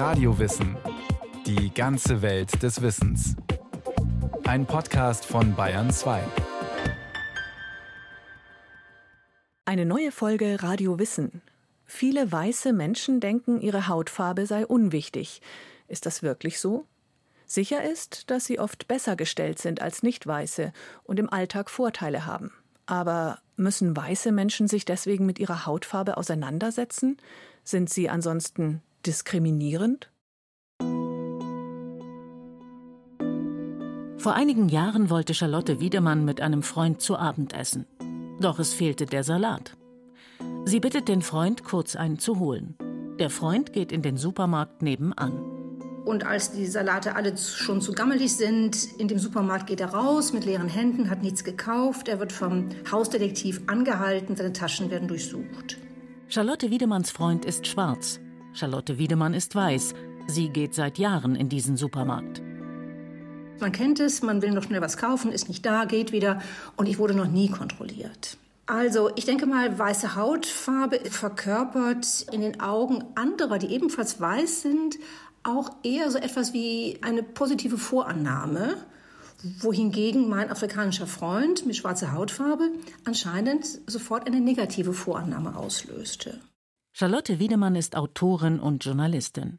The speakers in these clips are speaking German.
Radiowissen. Die ganze Welt des Wissens. Ein Podcast von Bayern 2. Eine neue Folge Radio Wissen. Viele weiße Menschen denken, ihre Hautfarbe sei unwichtig. Ist das wirklich so? Sicher ist, dass sie oft besser gestellt sind als Nicht-Weiße und im Alltag Vorteile haben. Aber müssen weiße Menschen sich deswegen mit ihrer Hautfarbe auseinandersetzen? Sind sie ansonsten diskriminierend? Vor einigen Jahren wollte Charlotte Wiedemann mit einem Freund zu Abend essen. Doch es fehlte der Salat. Sie bittet den Freund, kurz einen zu holen. Der Freund geht in den Supermarkt nebenan. Und als die Salate alle schon zu gammelig sind, in dem Supermarkt geht er raus mit leeren Händen, hat nichts gekauft. Er wird vom Hausdetektiv angehalten, seine Taschen werden durchsucht. Charlotte Wiedemanns Freund ist schwarz. Charlotte Wiedemann ist weiß. Sie geht seit Jahren in diesen Supermarkt. Man kennt es, man will noch schnell was kaufen, ist nicht da, geht wieder. Und ich wurde noch nie kontrolliert. Also, ich denke mal, weiße Hautfarbe verkörpert in den Augen anderer, die ebenfalls weiß sind, auch eher so etwas wie eine positive Vorannahme, wohingegen mein afrikanischer Freund mit schwarzer Hautfarbe anscheinend sofort eine negative Vorannahme auslöste. Charlotte Wiedemann ist Autorin und Journalistin.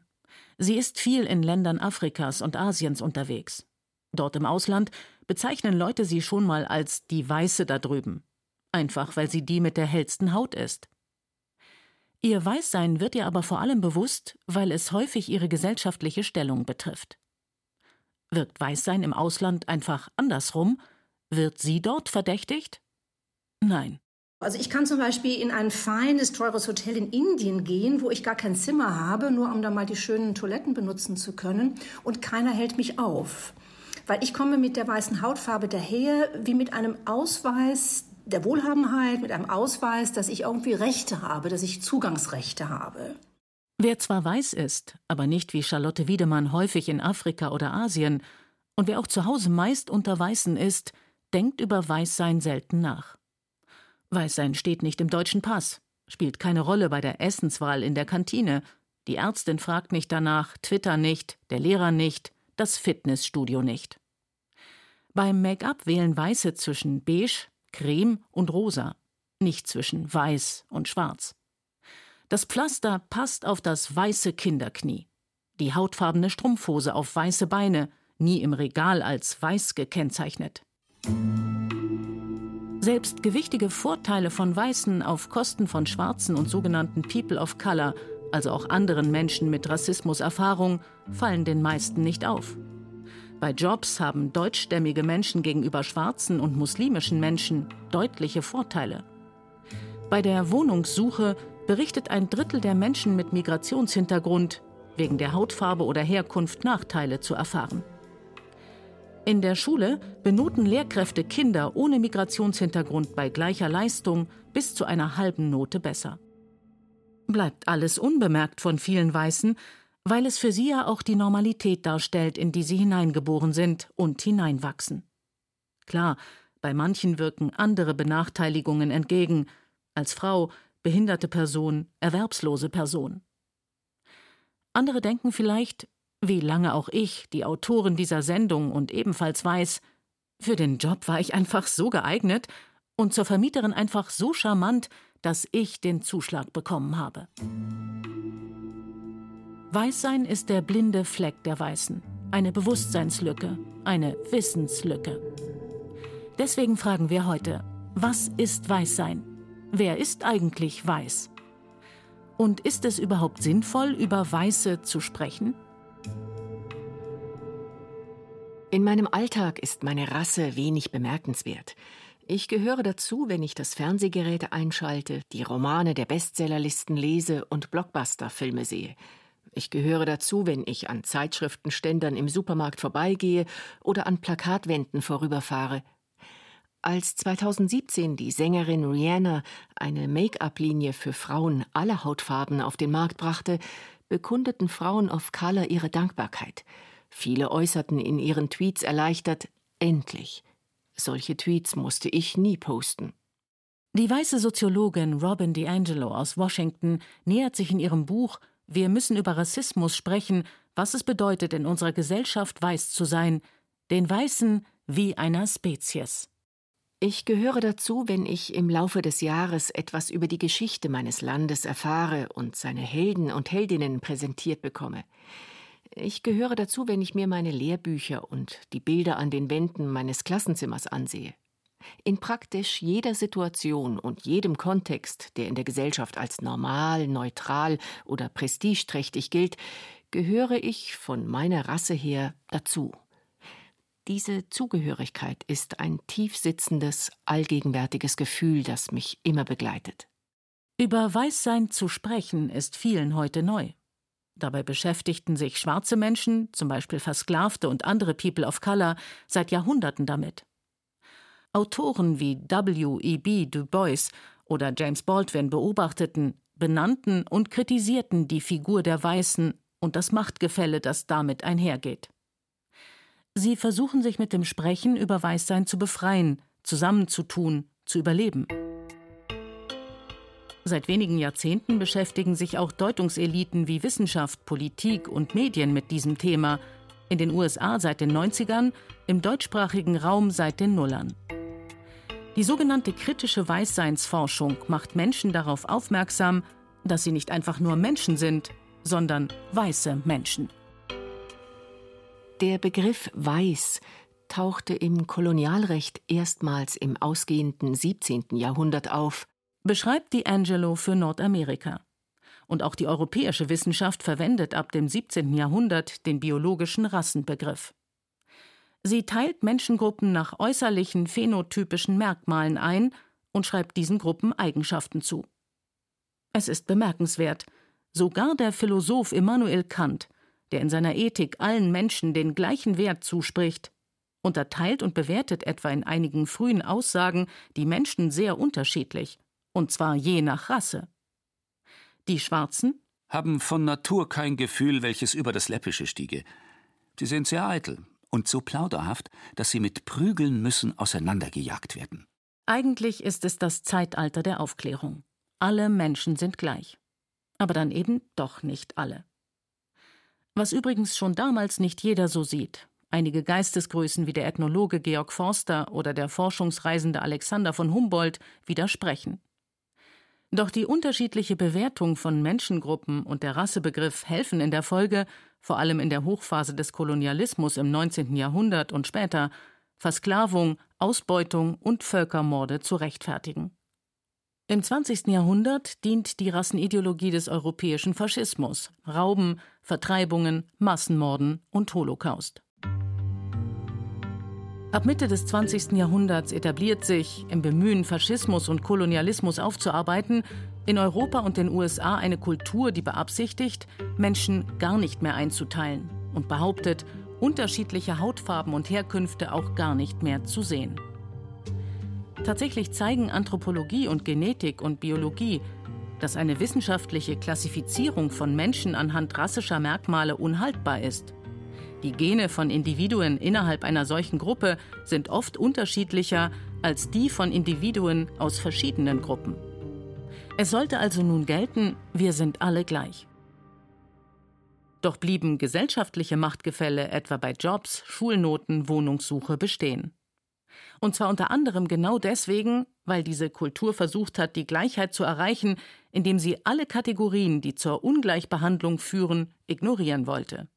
Sie ist viel in Ländern Afrikas und Asiens unterwegs. Dort im Ausland bezeichnen Leute sie schon mal als die Weiße da drüben. Einfach weil sie die mit der hellsten Haut ist. Ihr Weißsein wird ihr aber vor allem bewusst, weil es häufig ihre gesellschaftliche Stellung betrifft. Wirkt Weißsein im Ausland einfach andersrum? Wird sie dort verdächtigt? Nein. Also ich kann zum Beispiel in ein feines, teures Hotel in Indien gehen, wo ich gar kein Zimmer habe, nur um da mal die schönen Toiletten benutzen zu können. Und keiner hält mich auf. Weil ich komme mit der weißen Hautfarbe daher wie mit einem Ausweis, der Wohlhabenheit, mit einem Ausweis, dass ich irgendwie Rechte habe, dass ich Zugangsrechte habe. Wer zwar weiß ist, aber nicht wie Charlotte Wiedemann häufig in Afrika oder Asien, und wer auch zu Hause meist unter Weißen ist, denkt über Weißsein selten nach. Weißsein steht nicht im deutschen Pass, spielt keine Rolle bei der Essenswahl in der Kantine, die Ärztin fragt nicht danach, Twitter nicht, der Lehrer nicht, das Fitnessstudio nicht. Beim Make-up wählen Weiße zwischen beige, creme und rosa, nicht zwischen weiß und schwarz. Das Pflaster passt auf das weiße Kinderknie. Die hautfarbene Strumpfhose auf weiße Beine, nie im Regal als weiß gekennzeichnet. Selbst gewichtige Vorteile von Weißen auf Kosten von Schwarzen und sogenannten People of Color, also auch anderen Menschen mit Rassismuserfahrung, fallen den meisten nicht auf. Bei Jobs haben deutschstämmige Menschen gegenüber schwarzen und muslimischen Menschen deutliche Vorteile. Bei der Wohnungssuche berichtet ein Drittel der Menschen mit Migrationshintergrund, wegen der Hautfarbe oder Herkunft Nachteile zu erfahren. In der Schule benoten Lehrkräfte Kinder ohne Migrationshintergrund bei gleicher Leistung bis zu einer halben Note besser. Bleibt alles unbemerkt von vielen Weißen, weil es für sie ja auch die Normalität darstellt, in die sie hineingeboren sind und hineinwachsen. Klar, bei manchen wirken andere Benachteiligungen entgegen, als Frau, behinderte Person, erwerbslose Person. Andere denken vielleicht, wie lange auch ich, die Autorin dieser Sendung und ebenfalls weiß, für den Job war ich einfach so geeignet und zur Vermieterin einfach so charmant, dass ich den Zuschlag bekommen habe. Weißsein ist der blinde Fleck der Weißen, eine Bewusstseinslücke, eine Wissenslücke. Deswegen fragen wir heute, was ist Weißsein? Wer ist eigentlich weiß? Und ist es überhaupt sinnvoll, über Weiße zu sprechen? In meinem Alltag ist meine Rasse wenig bemerkenswert. Ich gehöre dazu, wenn ich das Fernsehgerät einschalte, die Romane der Bestsellerlisten lese und Blockbuster-Filme sehe. Ich gehöre dazu, wenn ich an Zeitschriftenständern im Supermarkt vorbeigehe oder an Plakatwänden vorüberfahre. Als 2017 die Sängerin Rihanna eine Make-up-Linie für Frauen aller Hautfarben auf den Markt brachte, bekundeten Frauen of Color ihre Dankbarkeit. Viele äußerten in ihren Tweets erleichtert, endlich. Solche Tweets musste ich nie posten. Die weiße Soziologin Robin DiAngelo aus Washington nähert sich in ihrem Buch wir müssen über Rassismus sprechen, was es bedeutet, in unserer Gesellschaft weiß zu sein, den Weißen wie einer Spezies. Ich gehöre dazu, wenn ich im Laufe des Jahres etwas über die Geschichte meines Landes erfahre und seine Helden und Heldinnen präsentiert bekomme. Ich gehöre dazu, wenn ich mir meine Lehrbücher und die Bilder an den Wänden meines Klassenzimmers ansehe. In praktisch jeder Situation und jedem Kontext, der in der Gesellschaft als normal, neutral oder prestigeträchtig gilt, gehöre ich von meiner Rasse her dazu. Diese Zugehörigkeit ist ein tiefsitzendes, allgegenwärtiges Gefühl, das mich immer begleitet. Über Weißsein zu sprechen ist vielen heute neu. Dabei beschäftigten sich schwarze Menschen, zum Beispiel Versklavte und andere People of Color, seit Jahrhunderten damit. Autoren wie W. E. B. Du Bois oder James Baldwin beobachteten, benannten und kritisierten die Figur der Weißen und das Machtgefälle, das damit einhergeht. Sie versuchen sich mit dem Sprechen über Weißsein zu befreien, zusammenzutun, zu überleben. Seit wenigen Jahrzehnten beschäftigen sich auch Deutungseliten wie Wissenschaft, Politik und Medien mit diesem Thema, in den USA seit den 90ern, im deutschsprachigen Raum seit den Nullern. Die sogenannte kritische Weißseinsforschung macht Menschen darauf aufmerksam, dass sie nicht einfach nur Menschen sind, sondern weiße Menschen. Der Begriff weiß tauchte im Kolonialrecht erstmals im ausgehenden 17. Jahrhundert auf, beschreibt D'Angelo für Nordamerika. Und auch die europäische Wissenschaft verwendet ab dem 17. Jahrhundert den biologischen Rassenbegriff. Sie teilt Menschengruppen nach äußerlichen phänotypischen Merkmalen ein und schreibt diesen Gruppen Eigenschaften zu. Es ist bemerkenswert, sogar der Philosoph Immanuel Kant, der in seiner Ethik allen Menschen den gleichen Wert zuspricht, unterteilt und bewertet etwa in einigen frühen Aussagen die Menschen sehr unterschiedlich, und zwar je nach Rasse. Die Schwarzen haben von Natur kein Gefühl, welches über das Läppische stiege. Sie sind sehr eitel, und so plauderhaft, dass sie mit Prügeln müssen auseinandergejagt werden. Eigentlich ist es das Zeitalter der Aufklärung. Alle Menschen sind gleich. Aber dann eben doch nicht alle. Was übrigens schon damals nicht jeder so sieht. Einige Geistesgrößen wie der Ethnologe Georg Forster oder der Forschungsreisende Alexander von Humboldt widersprechen. Doch die unterschiedliche Bewertung von Menschengruppen und der Rassebegriff helfen in der Folge, vor allem in der Hochphase des Kolonialismus im 19. Jahrhundert und später, Versklavung, Ausbeutung und Völkermorde zu rechtfertigen. Im 20. Jahrhundert dient die Rassenideologie des europäischen Faschismus, Rauben, Vertreibungen, Massenmorden und Holocaust. Ab Mitte des 20. Jahrhunderts etabliert sich, im Bemühen, Faschismus und Kolonialismus aufzuarbeiten, in Europa und den USA eine Kultur, die beabsichtigt, Menschen gar nicht mehr einzuteilen und behauptet, unterschiedliche Hautfarben und Herkünfte auch gar nicht mehr zu sehen. Tatsächlich zeigen Anthropologie und Genetik und Biologie, dass eine wissenschaftliche Klassifizierung von Menschen anhand rassischer Merkmale unhaltbar ist die Gene von Individuen innerhalb einer solchen Gruppe sind oft unterschiedlicher als die von Individuen aus verschiedenen Gruppen. Es sollte also nun gelten, wir sind alle gleich. Doch blieben gesellschaftliche Machtgefälle etwa bei Jobs, Schulnoten, Wohnungssuche bestehen. Und zwar unter anderem genau deswegen, weil diese Kultur versucht hat, die Gleichheit zu erreichen, indem sie alle Kategorien, die zur Ungleichbehandlung führen, ignorieren wollte.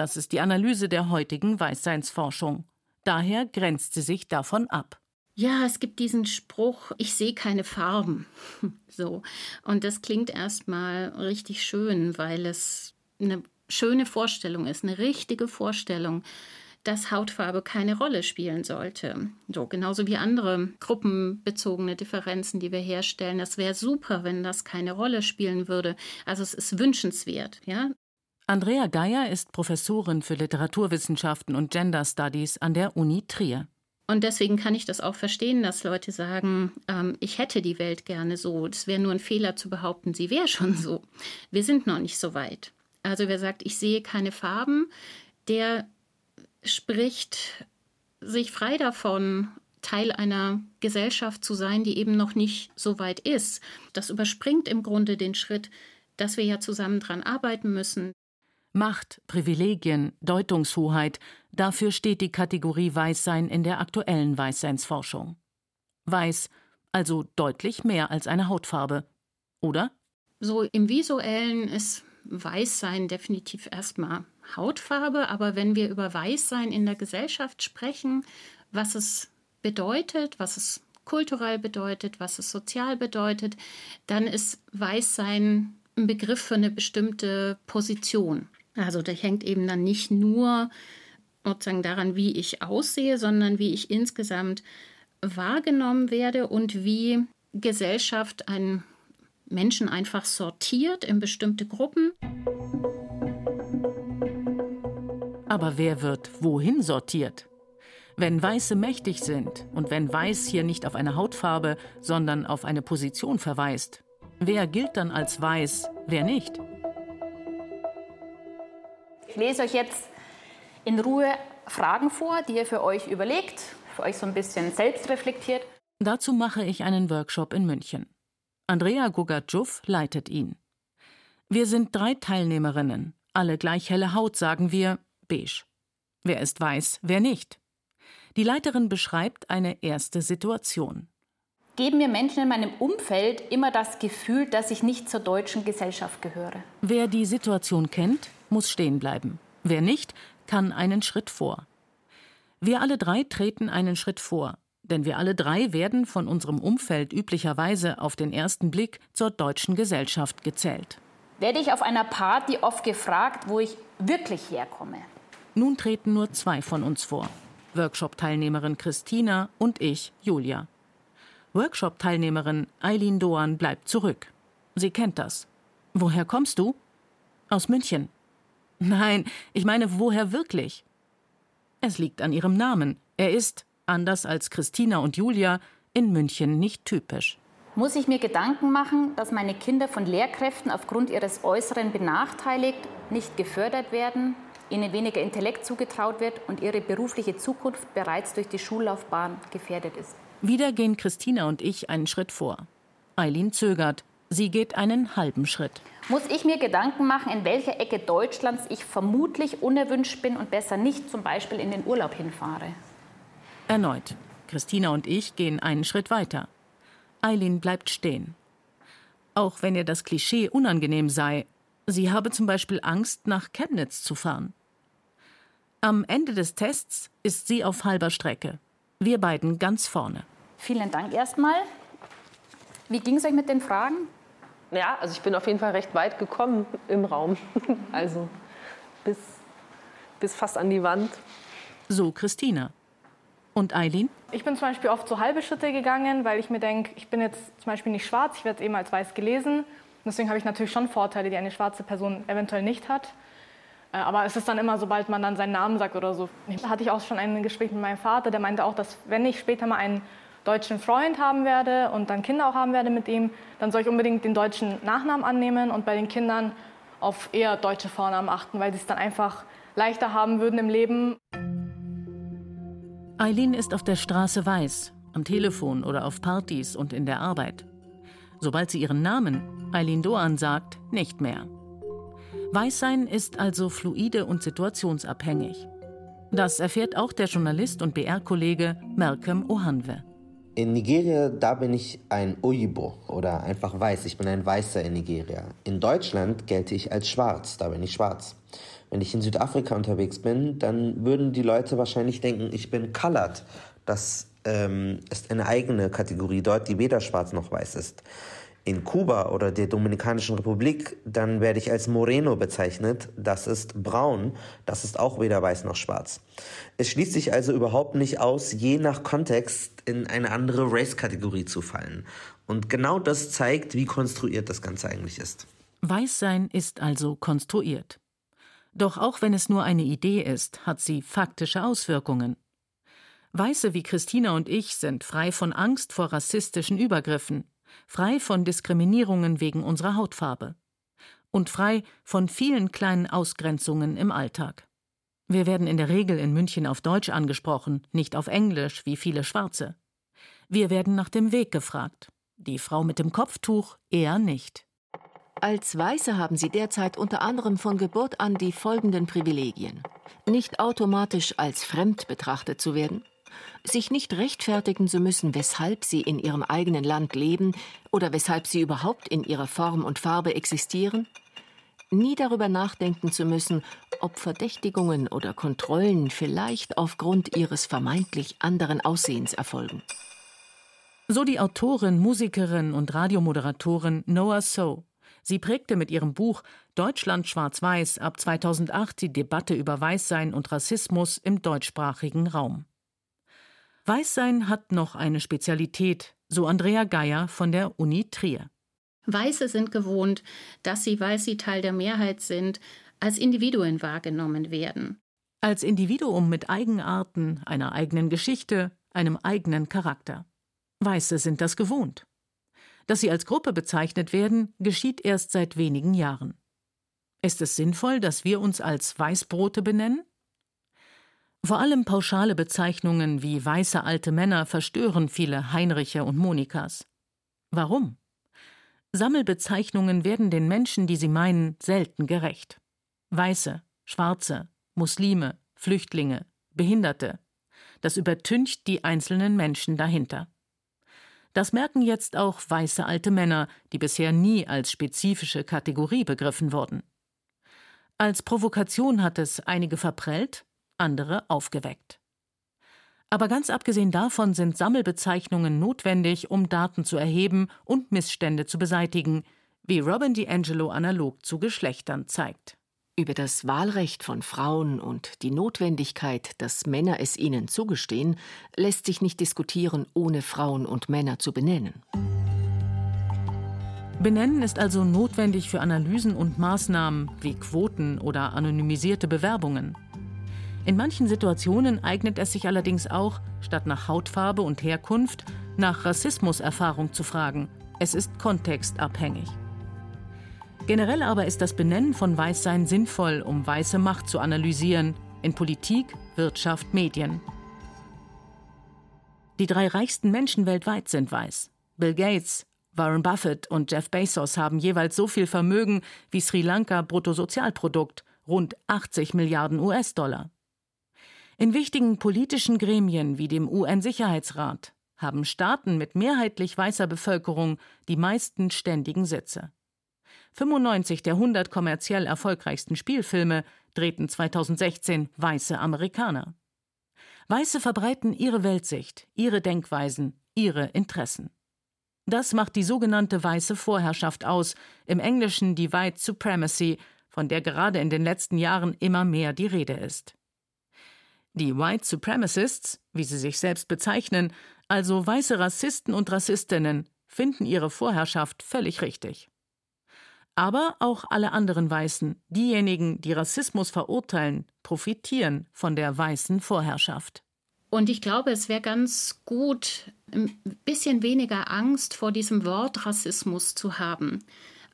Das ist die Analyse der heutigen Weißseinsforschung. Daher grenzt sie sich davon ab. Ja, es gibt diesen Spruch, ich sehe keine Farben. So. Und das klingt erstmal richtig schön, weil es eine schöne Vorstellung ist, eine richtige Vorstellung, dass Hautfarbe keine Rolle spielen sollte. So, genauso wie andere gruppenbezogene Differenzen, die wir herstellen. Das wäre super, wenn das keine Rolle spielen würde. Also es ist wünschenswert, ja. Andrea Geier ist Professorin für Literaturwissenschaften und Gender Studies an der Uni Trier. Und deswegen kann ich das auch verstehen, dass Leute sagen, ähm, ich hätte die Welt gerne so. Es wäre nur ein Fehler zu behaupten, sie wäre schon so. Wir sind noch nicht so weit. Also wer sagt, ich sehe keine Farben, der spricht sich frei davon, Teil einer Gesellschaft zu sein, die eben noch nicht so weit ist. Das überspringt im Grunde den Schritt, dass wir ja zusammen dran arbeiten müssen. Macht, Privilegien, Deutungshoheit, dafür steht die Kategorie Weißsein in der aktuellen Weißseinsforschung. Weiß, also deutlich mehr als eine Hautfarbe, oder? So im visuellen ist Weißsein definitiv erstmal Hautfarbe, aber wenn wir über Weißsein in der Gesellschaft sprechen, was es bedeutet, was es kulturell bedeutet, was es sozial bedeutet, dann ist Weißsein ein Begriff für eine bestimmte Position. Also der hängt eben dann nicht nur sozusagen daran, wie ich aussehe, sondern wie ich insgesamt wahrgenommen werde und wie Gesellschaft einen Menschen einfach sortiert in bestimmte Gruppen. Aber wer wird wohin sortiert? Wenn Weiße mächtig sind und wenn Weiß hier nicht auf eine Hautfarbe, sondern auf eine Position verweist, wer gilt dann als Weiß, wer nicht? Ich lese euch jetzt in Ruhe Fragen vor, die ihr für euch überlegt, für euch so ein bisschen selbst reflektiert. Dazu mache ich einen Workshop in München. Andrea Gugatschuf leitet ihn. Wir sind drei Teilnehmerinnen, alle gleich helle Haut, sagen wir, beige. Wer ist weiß, wer nicht? Die Leiterin beschreibt eine erste Situation. Geben mir Menschen in meinem Umfeld immer das Gefühl, dass ich nicht zur deutschen Gesellschaft gehöre? Wer die Situation kennt, muss stehen bleiben. Wer nicht, kann einen Schritt vor. Wir alle drei treten einen Schritt vor, denn wir alle drei werden von unserem Umfeld üblicherweise auf den ersten Blick zur deutschen Gesellschaft gezählt. Werde ich auf einer Party oft gefragt, wo ich wirklich herkomme? Nun treten nur zwei von uns vor. Workshop-Teilnehmerin Christina und ich, Julia. Workshop-Teilnehmerin Eileen Doan bleibt zurück. Sie kennt das. Woher kommst du? Aus München. Nein, ich meine, woher wirklich? Es liegt an ihrem Namen. Er ist, anders als Christina und Julia, in München nicht typisch. Muss ich mir Gedanken machen, dass meine Kinder von Lehrkräften aufgrund ihres Äußeren benachteiligt, nicht gefördert werden, ihnen weniger Intellekt zugetraut wird und ihre berufliche Zukunft bereits durch die Schullaufbahn gefährdet ist? Wieder gehen Christina und ich einen Schritt vor. Eileen zögert. Sie geht einen halben Schritt. Muss ich mir Gedanken machen, in welcher Ecke Deutschlands ich vermutlich unerwünscht bin und besser nicht zum Beispiel in den Urlaub hinfahre? Erneut. Christina und ich gehen einen Schritt weiter. Eileen bleibt stehen. Auch wenn ihr das Klischee unangenehm sei, sie habe zum Beispiel Angst, nach Chemnitz zu fahren. Am Ende des Tests ist sie auf halber Strecke. Wir beiden ganz vorne. Vielen Dank erstmal. Wie ging es euch mit den Fragen? Ja, also ich bin auf jeden Fall recht weit gekommen im Raum. Also bis, bis fast an die Wand. So Christina. Und Eileen? Ich bin zum Beispiel oft so halbe Schritte gegangen, weil ich mir denke, ich bin jetzt zum Beispiel nicht schwarz, ich werde eben als weiß gelesen. Deswegen habe ich natürlich schon Vorteile, die eine schwarze Person eventuell nicht hat. Äh, aber es ist dann immer, sobald man dann seinen Namen sagt oder so. Da hatte ich auch schon ein Gespräch mit meinem Vater, der meinte auch, dass wenn ich später mal einen deutschen Freund haben werde und dann Kinder auch haben werde mit ihm, dann soll ich unbedingt den deutschen Nachnamen annehmen und bei den Kindern auf eher deutsche Vornamen achten, weil sie es dann einfach leichter haben würden im Leben. Eileen ist auf der Straße weiß, am Telefon oder auf Partys und in der Arbeit. Sobald sie ihren Namen, Eileen Doan, sagt, nicht mehr. Weißsein ist also fluide und situationsabhängig. Das erfährt auch der Journalist und BR-Kollege Malcolm Ohanwe. In Nigeria, da bin ich ein Oyibo oder einfach weiß. Ich bin ein Weißer in Nigeria. In Deutschland gelte ich als schwarz, da bin ich schwarz. Wenn ich in Südafrika unterwegs bin, dann würden die Leute wahrscheinlich denken, ich bin colored. Das ähm, ist eine eigene Kategorie dort, die weder schwarz noch weiß ist in Kuba oder der Dominikanischen Republik, dann werde ich als Moreno bezeichnet. Das ist braun. Das ist auch weder weiß noch schwarz. Es schließt sich also überhaupt nicht aus, je nach Kontext in eine andere Race-Kategorie zu fallen. Und genau das zeigt, wie konstruiert das Ganze eigentlich ist. Weißsein ist also konstruiert. Doch auch wenn es nur eine Idee ist, hat sie faktische Auswirkungen. Weiße wie Christina und ich sind frei von Angst vor rassistischen Übergriffen, frei von Diskriminierungen wegen unserer Hautfarbe und frei von vielen kleinen Ausgrenzungen im Alltag. Wir werden in der Regel in München auf Deutsch angesprochen, nicht auf Englisch wie viele Schwarze. Wir werden nach dem Weg gefragt. Die Frau mit dem Kopftuch eher nicht. Als Weiße haben sie derzeit unter anderem von Geburt an die folgenden Privilegien. Nicht automatisch als fremd betrachtet zu werden, sich nicht rechtfertigen zu müssen, weshalb sie in ihrem eigenen Land leben oder weshalb sie überhaupt in ihrer Form und Farbe existieren, nie darüber nachdenken zu müssen, ob Verdächtigungen oder Kontrollen vielleicht aufgrund ihres vermeintlich anderen Aussehens erfolgen. So die Autorin, Musikerin und Radiomoderatorin Noah So. Sie prägte mit ihrem Buch Deutschland schwarz-weiß ab 2008 die Debatte über Weißsein und Rassismus im deutschsprachigen Raum. Weißsein hat noch eine Spezialität, so Andrea Geier von der Uni Trier. Weiße sind gewohnt, dass sie, weil sie Teil der Mehrheit sind, als Individuen wahrgenommen werden. Als Individuum mit Eigenarten, einer eigenen Geschichte, einem eigenen Charakter. Weiße sind das gewohnt. Dass sie als Gruppe bezeichnet werden, geschieht erst seit wenigen Jahren. Ist es sinnvoll, dass wir uns als Weißbrote benennen? Vor allem pauschale Bezeichnungen wie weiße alte Männer verstören viele Heinriche und Monikas. Warum? Sammelbezeichnungen werden den Menschen, die sie meinen, selten gerecht. Weiße, Schwarze, Muslime, Flüchtlinge, Behinderte. Das übertüncht die einzelnen Menschen dahinter. Das merken jetzt auch weiße alte Männer, die bisher nie als spezifische Kategorie begriffen wurden. Als Provokation hat es einige verprellt, andere aufgeweckt. Aber ganz abgesehen davon sind Sammelbezeichnungen notwendig, um Daten zu erheben und Missstände zu beseitigen, wie Robin DiAngelo analog zu Geschlechtern zeigt. Über das Wahlrecht von Frauen und die Notwendigkeit, dass Männer es ihnen zugestehen, lässt sich nicht diskutieren, ohne Frauen und Männer zu benennen. Benennen ist also notwendig für Analysen und Maßnahmen wie Quoten oder anonymisierte Bewerbungen. In manchen Situationen eignet es sich allerdings auch, statt nach Hautfarbe und Herkunft, nach Rassismuserfahrung zu fragen. Es ist kontextabhängig. Generell aber ist das Benennen von Weißsein sinnvoll, um weiße Macht zu analysieren, in Politik, Wirtschaft, Medien. Die drei reichsten Menschen weltweit sind weiß. Bill Gates, Warren Buffett und Jeff Bezos haben jeweils so viel Vermögen wie Sri Lanka Bruttosozialprodukt, rund 80 Milliarden US-Dollar. In wichtigen politischen Gremien wie dem UN-Sicherheitsrat haben Staaten mit mehrheitlich weißer Bevölkerung die meisten ständigen Sitze. 95 der 100 kommerziell erfolgreichsten Spielfilme drehten 2016 weiße Amerikaner. Weiße verbreiten ihre Weltsicht, ihre Denkweisen, ihre Interessen. Das macht die sogenannte weiße Vorherrschaft aus, im Englischen die White Supremacy, von der gerade in den letzten Jahren immer mehr die Rede ist. Die White Supremacists, wie sie sich selbst bezeichnen, also weiße Rassisten und Rassistinnen, finden ihre Vorherrschaft völlig richtig. Aber auch alle anderen Weißen, diejenigen, die Rassismus verurteilen, profitieren von der weißen Vorherrschaft. Und ich glaube, es wäre ganz gut, ein bisschen weniger Angst vor diesem Wort Rassismus zu haben.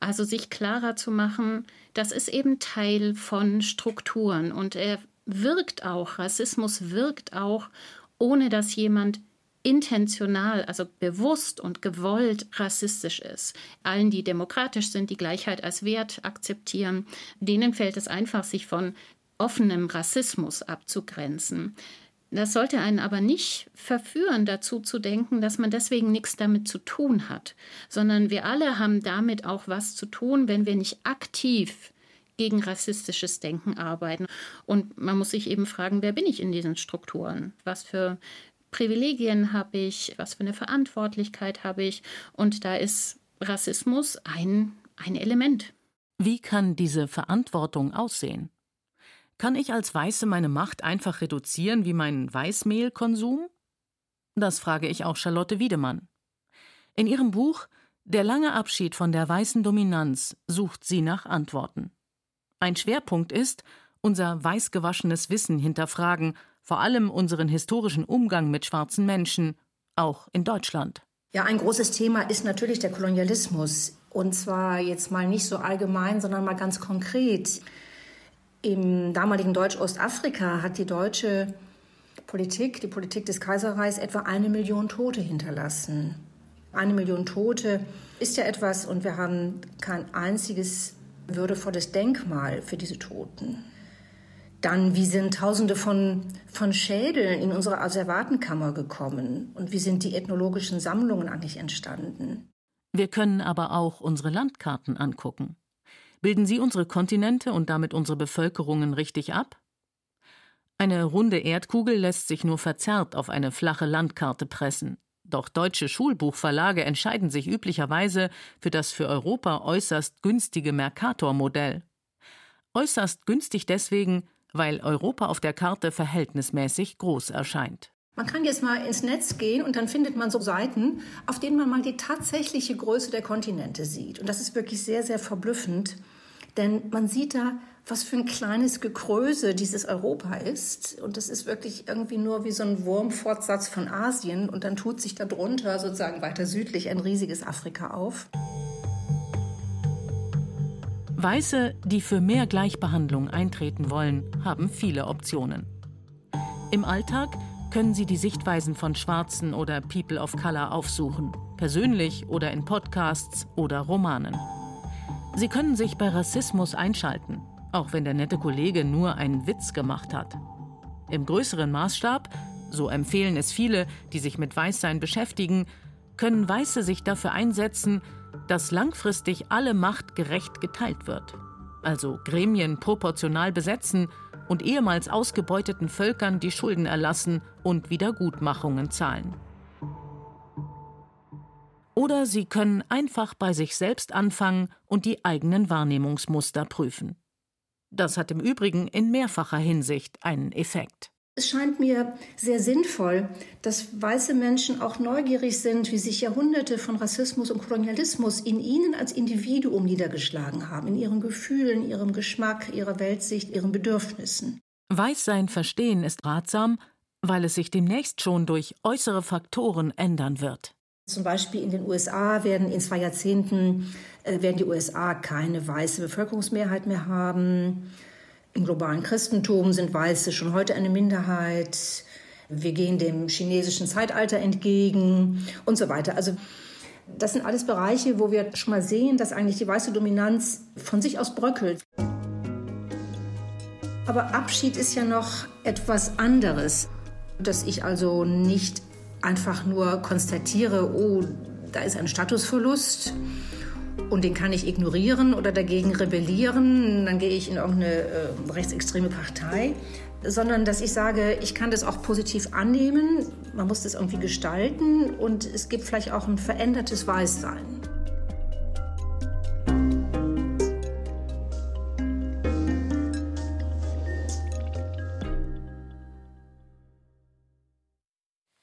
Also sich klarer zu machen, das ist eben Teil von Strukturen und er wirkt auch, Rassismus wirkt auch, ohne dass jemand intentional, also bewusst und gewollt rassistisch ist. Allen, die demokratisch sind, die Gleichheit als Wert akzeptieren, denen fällt es einfach, sich von offenem Rassismus abzugrenzen. Das sollte einen aber nicht verführen, dazu zu denken, dass man deswegen nichts damit zu tun hat, sondern wir alle haben damit auch was zu tun, wenn wir nicht aktiv gegen rassistisches Denken arbeiten. Und man muss sich eben fragen, wer bin ich in diesen Strukturen? Was für Privilegien habe ich? Was für eine Verantwortlichkeit habe ich? Und da ist Rassismus ein, ein Element. Wie kann diese Verantwortung aussehen? Kann ich als Weiße meine Macht einfach reduzieren wie meinen Weißmehlkonsum? Das frage ich auch Charlotte Wiedemann. In ihrem Buch Der lange Abschied von der weißen Dominanz sucht sie nach Antworten. Ein Schwerpunkt ist, unser weißgewaschenes Wissen hinterfragen, vor allem unseren historischen Umgang mit schwarzen Menschen, auch in Deutschland. Ja, ein großes Thema ist natürlich der Kolonialismus. Und zwar jetzt mal nicht so allgemein, sondern mal ganz konkret. Im damaligen Deutsch-Ostafrika hat die deutsche Politik, die Politik des Kaiserreichs, etwa eine Million Tote hinterlassen. Eine Million Tote ist ja etwas und wir haben kein einziges würdevolles Denkmal für diese Toten. Dann, wie sind Tausende von, von Schädeln in unsere Asservatenkammer gekommen und wie sind die ethnologischen Sammlungen eigentlich entstanden? Wir können aber auch unsere Landkarten angucken. Bilden sie unsere Kontinente und damit unsere Bevölkerungen richtig ab? Eine runde Erdkugel lässt sich nur verzerrt auf eine flache Landkarte pressen. Doch deutsche Schulbuchverlage entscheiden sich üblicherweise für das für Europa äußerst günstige Mercator-Modell. Äußerst günstig deswegen, weil Europa auf der Karte verhältnismäßig groß erscheint. Man kann jetzt mal ins Netz gehen und dann findet man so Seiten, auf denen man mal die tatsächliche Größe der Kontinente sieht. Und das ist wirklich sehr, sehr verblüffend, denn man sieht da, was für ein kleines Gekröse dieses Europa ist. Und das ist wirklich irgendwie nur wie so ein Wurmfortsatz von Asien. Und dann tut sich darunter sozusagen weiter südlich ein riesiges Afrika auf. Weiße, die für mehr Gleichbehandlung eintreten wollen, haben viele Optionen. Im Alltag können Sie die Sichtweisen von Schwarzen oder People of Color aufsuchen, persönlich oder in Podcasts oder Romanen. Sie können sich bei Rassismus einschalten, auch wenn der nette Kollege nur einen Witz gemacht hat. Im größeren Maßstab, so empfehlen es viele, die sich mit Weißsein beschäftigen, können Weiße sich dafür einsetzen, dass langfristig alle Macht gerecht geteilt wird. Also Gremien proportional besetzen und ehemals ausgebeuteten Völkern die Schulden erlassen und Wiedergutmachungen zahlen. Oder sie können einfach bei sich selbst anfangen und die eigenen Wahrnehmungsmuster prüfen. Das hat im Übrigen in mehrfacher Hinsicht einen Effekt. Es scheint mir sehr sinnvoll, dass weiße Menschen auch neugierig sind, wie sich Jahrhunderte von Rassismus und Kolonialismus in ihnen als Individuum niedergeschlagen haben, in ihren Gefühlen, ihrem Geschmack, ihrer Weltsicht, ihren Bedürfnissen. Weißsein verstehen ist ratsam, weil es sich demnächst schon durch äußere Faktoren ändern wird. Zum Beispiel in den USA werden in zwei Jahrzehnten äh, werden die USA keine weiße Bevölkerungsmehrheit mehr haben. Im globalen Christentum sind Weiße schon heute eine Minderheit. Wir gehen dem chinesischen Zeitalter entgegen und so weiter. Also das sind alles Bereiche, wo wir schon mal sehen, dass eigentlich die weiße Dominanz von sich aus bröckelt. Aber Abschied ist ja noch etwas anderes, dass ich also nicht einfach nur konstatiere, oh, da ist ein Statusverlust und den kann ich ignorieren oder dagegen rebellieren, dann gehe ich in irgendeine äh, rechtsextreme Partei, sondern dass ich sage, ich kann das auch positiv annehmen, man muss das irgendwie gestalten und es gibt vielleicht auch ein verändertes Weißsein.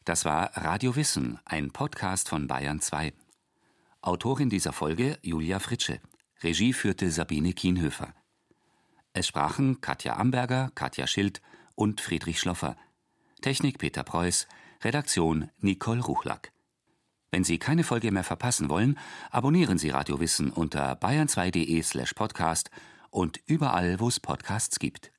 Das war Radio Wissen, ein Podcast von Bayern 2. Autorin dieser Folge Julia Fritsche. Regie führte Sabine Kienhöfer. Es sprachen Katja Amberger, Katja Schild und Friedrich Schloffer. Technik Peter Preuß, Redaktion Nicole Ruchlack. Wenn Sie keine Folge mehr verpassen wollen, abonnieren Sie Radio Wissen unter bayern2.de slash podcast und überall, wo es Podcasts gibt.